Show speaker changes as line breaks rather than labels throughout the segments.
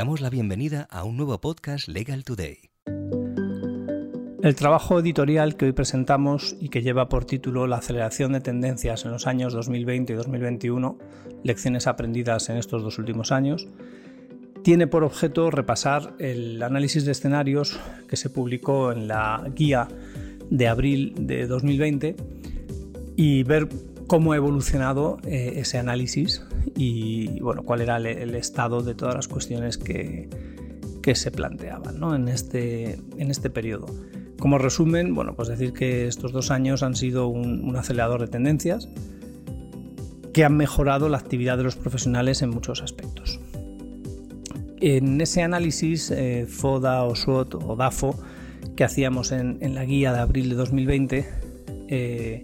damos la bienvenida a un nuevo podcast Legal Today.
El trabajo editorial que hoy presentamos y que lleva por título La aceleración de tendencias en los años 2020 y 2021, lecciones aprendidas en estos dos últimos años, tiene por objeto repasar el análisis de escenarios que se publicó en la guía de abril de 2020 y ver cómo ha evolucionado eh, ese análisis y bueno, cuál era el, estado de todas las cuestiones que, que se planteaban en, este, en este periodo. Como resumen, bueno, pues decir que estos dos años han sido un, acelerador de tendencias que han mejorado la actividad de los profesionales en muchos aspectos. En ese análisis, eh, FODA o SWOT o DAFO que hacíamos en, la guía de abril de 2020, eh,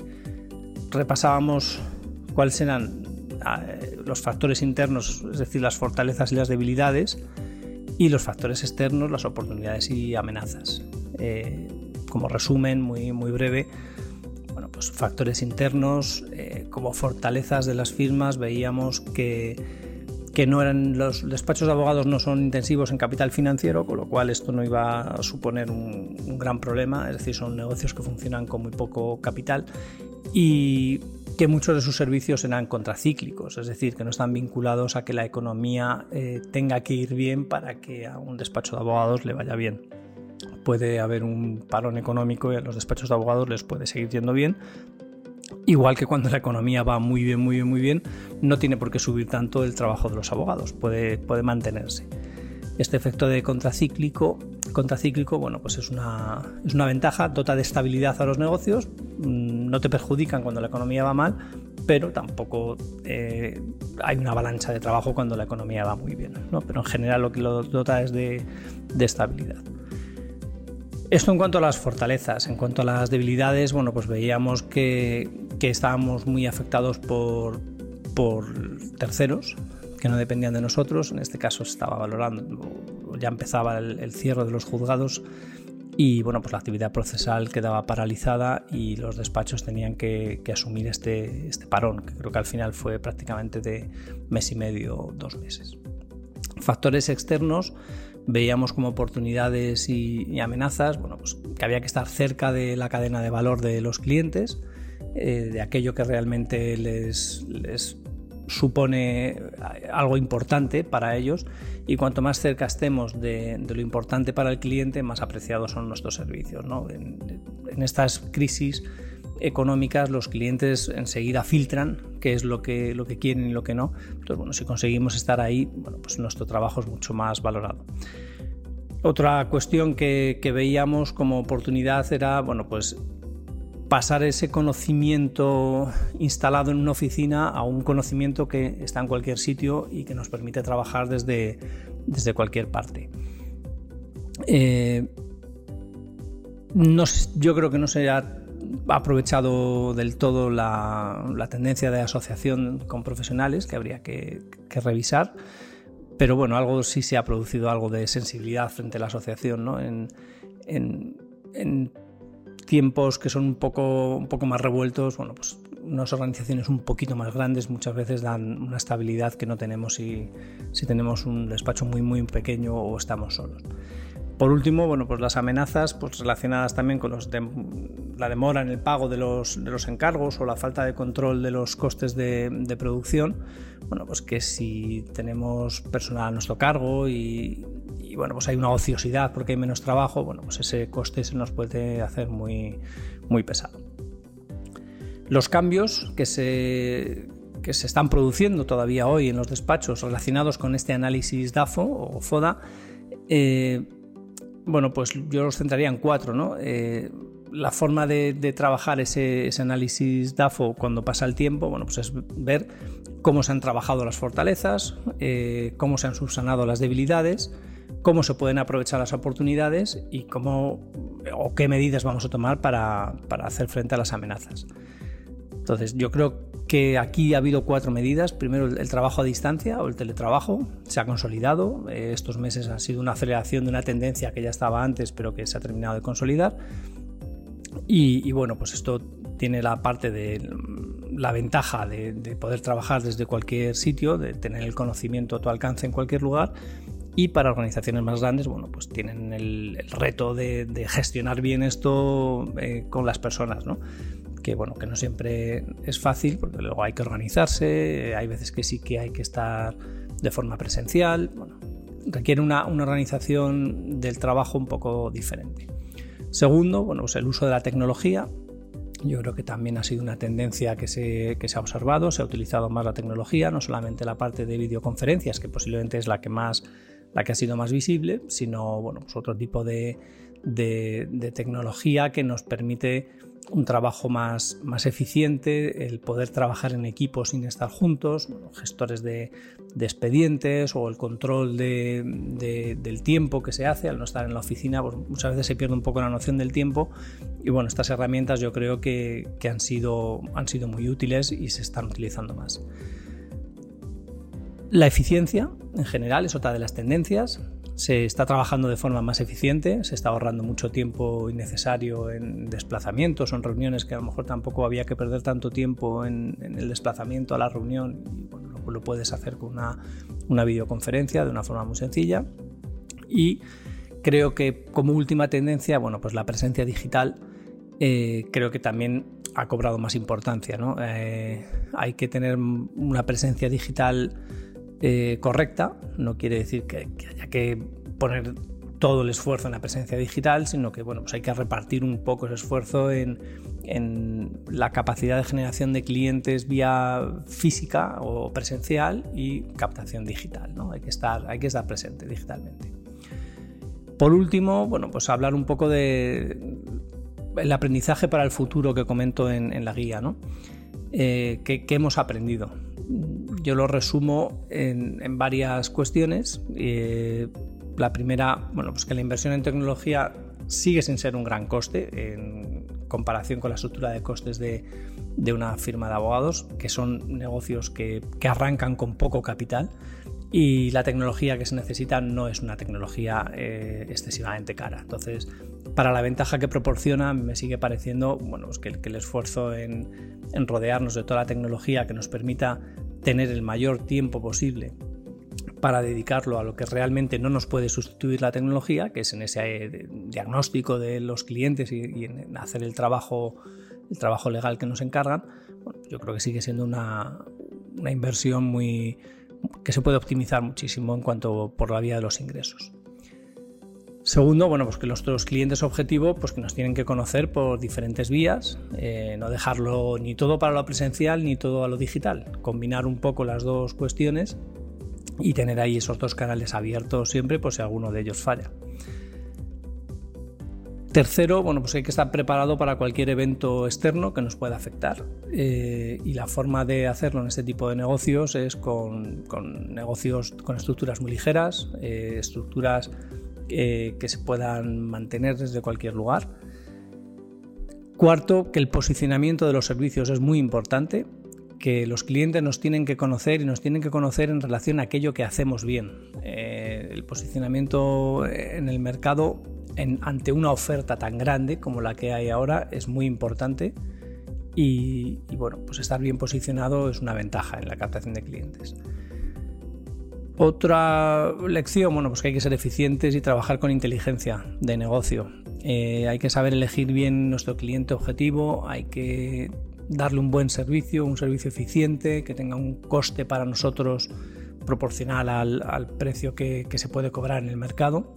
repasábamos cuáles eran eh, los factores internos, es decir, las fortalezas y las debilidades, y los factores externos, las oportunidades y amenazas. Eh, como resumen muy, muy breve, bueno, pues factores internos, como fortalezas de las firmas, veíamos que que no eran los despachos de abogados no son intensivos en capital financiero, con lo cual esto no iba a suponer un, gran problema, es decir, son negocios que funcionan con muy poco capital y que muchos de sus servicios eran contracíclicos, es decir, que no están vinculados a que la economía eh, tenga que ir bien para que a un despacho de abogados le vaya bien. Puede haber un parón económico y a los despachos de abogados les puede seguir yendo bien, Igual que cuando la economía va muy bien, muy bien, muy bien, no tiene por qué subir tanto el trabajo de los abogados, puede, puede mantenerse. Este efecto de contracíclico, contracíclico bueno, pues es una, es una ventaja, dota de estabilidad a los negocios, mm, no te perjudican cuando la economía va mal, pero tampoco eh, hay una avalancha de trabajo cuando la economía va muy bien. ¿no? Pero en general lo que lo dota es de, de estabilidad. Esto en cuanto a las fortalezas, en cuanto a las debilidades, bueno, pues veíamos que, estábamos muy afectados por, terceros que no dependían de nosotros. En este caso se estaba valorando, ya empezaba el, cierre de los juzgados y bueno, pues la actividad procesal quedaba paralizada y los despachos tenían que, asumir este, este parón, que creo que al final fue prácticamente de mes y medio, dos meses. Factores externos veíamos como oportunidades y, amenazas, bueno, pues que había que estar cerca de la cadena de valor de los clientes, eh, de aquello que realmente les, les, supone algo importante para ellos y cuanto más cerca estemos de, lo importante para el cliente, más apreciados son nuestros servicios. ¿no? En, estas crisis económicas los clientes enseguida filtran qué es lo que, lo que quieren y lo que no. Entonces, bueno, si conseguimos estar ahí, bueno, pues nuestro trabajo es mucho más valorado. Otra cuestión que, veíamos como oportunidad era, bueno, pues pasar ese conocimiento instalado en una oficina a un conocimiento que está en cualquier sitio y que nos permite trabajar desde, desde cualquier parte. Eh, yo creo que no se ha aprovechado del todo la, tendencia de asociación con profesionales que habría que, revisar. Pero bueno, algo sí se ha producido algo de sensibilidad frente a la asociación, ¿no? Tiempos que son un poco, un poco más revueltos, bueno, pues unas organizaciones un poquito más grandes muchas veces dan una estabilidad que no tenemos si, si tenemos un despacho muy muy pequeño o estamos solos. Por último, bueno, pues las amenazas pues relacionadas también con los la demora en el pago de los, de los, encargos o la falta de control de los costes de, producción. Bueno, pues que si tenemos personal a nuestro cargo y, bueno, pues hay una ociosidad porque hay menos trabajo, bueno, pues ese coste se nos puede hacer muy, muy pesado. Los cambios que se, que se están produciendo todavía hoy en los despachos relacionados con este análisis DAFO o FODA eh, bueno, pues yo los centraría en cuatro, ¿no? Eh, la forma de, trabajar ese, análisis DAFO cuando pasa el tiempo, bueno, pues es ver cómo se han trabajado las fortalezas, eh, cómo se han subsanado las debilidades, cómo se pueden aprovechar las oportunidades y cómo o qué medidas vamos a tomar para, para hacer frente a las amenazas. Entonces, yo creo que aquí ha habido cuatro medidas. Primero, el, trabajo a distancia o el teletrabajo se ha consolidado. Eh, estos meses ha sido una aceleración de una tendencia que ya estaba antes, pero que se ha terminado de consolidar. Y, bueno, pues esto tiene la parte de la ventaja de, poder trabajar desde cualquier sitio, de tener el conocimiento a tu alcance en cualquier lugar. Y para organizaciones más grandes, bueno, pues tienen el, reto de, gestionar bien esto eh, con las personas, ¿no? Que bueno, que no siempre es fácil, porque luego hay que organizarse, hay veces que sí que hay que estar de forma presencial, bueno, requiere una, una organización del trabajo un poco diferente. Segundo, bueno, pues el uso de la tecnología, yo creo que también ha sido una tendencia que se, ha observado, se ha utilizado más la tecnología, no solamente la parte de videoconferencias, que posiblemente es la que más la que ha sido más visible, sino bueno, pues otro tipo de, de tecnología que nos permite un trabajo más, más eficiente, el poder trabajar en equipo sin estar juntos, gestores de, expedientes o el control del tiempo que se hace al no estar en la oficina, pues muchas veces se pierde un poco la noción del tiempo y bueno, estas herramientas yo creo que, han, sido, han sido muy útiles y se están utilizando más. La eficiencia en general es otra de las tendencias se está trabajando de forma más eficiente, se está ahorrando mucho tiempo innecesario en desplazamientos o en reuniones que a lo mejor tampoco había que perder tanto tiempo en, el desplazamiento a la reunión y bueno, lo, puedes hacer con una, videoconferencia de una forma muy sencilla. Y creo que como última tendencia, bueno, pues la presencia digital eh, creo que también ha cobrado más importancia. Eh, hay que tener una presencia digital eh, correcta, no quiere decir que, haya que poner todo el esfuerzo en la presencia digital, sino que bueno, pues hay que repartir un poco ese esfuerzo en, la capacidad de generación de clientes vía física o presencial y captación digital. ¿no? Hay, que estar, hay que estar presente digitalmente. Por último, bueno, pues hablar un poco de el aprendizaje para el futuro que comento en, la guía. ¿no? Eh, ¿qué, hemos aprendido? Yo lo resumo en, varias cuestiones. Eh, la primera, bueno, pues que la inversión en tecnología sigue sin ser un gran coste en comparación con la estructura de costes de, una firma de abogados, que son negocios que, arrancan con poco capital y la tecnología que se necesita no es una tecnología eh, excesivamente cara. Entonces, para la ventaja que proporciona, me sigue pareciendo bueno, pues que, el esfuerzo en, rodearnos de toda la tecnología que nos permita tener el mayor tiempo posible para dedicarlo a lo que realmente no nos puede sustituir la tecnología, que es en ese eh, diagnóstico de los clientes y, en hacer el trabajo, el trabajo legal que nos encargan, yo creo que sigue siendo una, una inversión muy que se puede optimizar muchísimo en cuanto por la vía de los ingresos. Segundo, bueno, pues que nuestros clientes objetivo pues que nos tienen que conocer por diferentes vías, eh, no dejarlo ni todo para lo presencial ni todo a lo digital, combinar un poco las dos cuestiones y tener ahí esos dos canales abiertos siempre por si alguno de ellos falla. Tercero, bueno, pues hay que estar preparado para cualquier evento externo que nos pueda afectar. Eh, y la forma de hacerlo en este tipo de negocios es con, negocios con estructuras muy ligeras, eh, estructuras que se puedan mantener desde cualquier lugar. Cuarto, que el posicionamiento de los servicios es muy importante, que los clientes nos tienen que conocer y nos tienen que conocer en relación a aquello que hacemos bien. Eh, el posicionamiento en el mercado ante una oferta tan grande como la que hay ahora es muy importante y, y bueno, pues estar bien posicionado es una ventaja en la captación de clientes. Otra lección, bueno, pues que hay que ser eficientes y trabajar con inteligencia de negocio. Eh, hay que saber elegir bien nuestro cliente objetivo, hay que darle un buen servicio, un servicio eficiente, que tenga un coste para nosotros proporcional al, precio que, se puede cobrar en el mercado.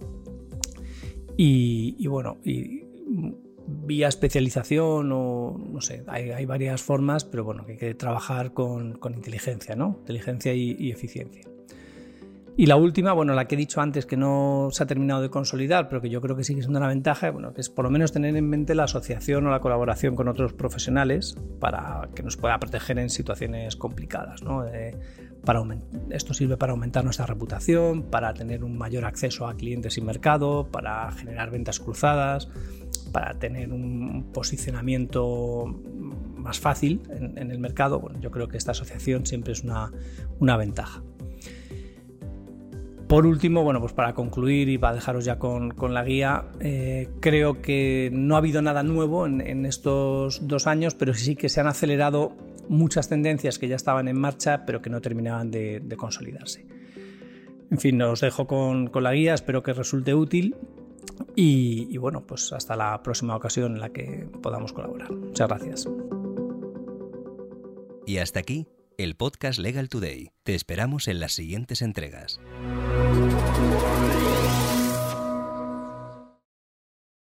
Y, bueno, vía especialización o no sé, hay, varias formas, pero bueno, que hay que trabajar con, inteligencia, ¿no? Inteligencia y eficiencia. Y la última, bueno, la que he dicho antes que no se ha terminado de consolidar, pero que yo creo que sigue siendo una ventaja, bueno, es por lo menos tener en mente la asociación o la colaboración con otros profesionales para que nos pueda proteger en situaciones complicadas. ¿no? para esto sirve para aumentar nuestra reputación, para tener un mayor acceso a clientes y mercado, para generar ventas cruzadas, para tener un posicionamiento más fácil en, el mercado. Bueno, yo creo que esta asociación siempre es una ventaja. Por último, bueno, pues para concluir y para dejaros ya con, con la guía, eh, creo que no ha habido nada nuevo en, en estos dos años, pero sí que se han acelerado muchas tendencias que ya estaban en marcha, pero que no terminaban de, consolidarse. En fin, os dejo con, con, la guía, espero que resulte útil y, y bueno, pues hasta la próxima ocasión en la que podamos colaborar. Muchas gracias.
Y hasta aquí, el podcast Legal Today. Te esperamos en las siguientes entregas. Música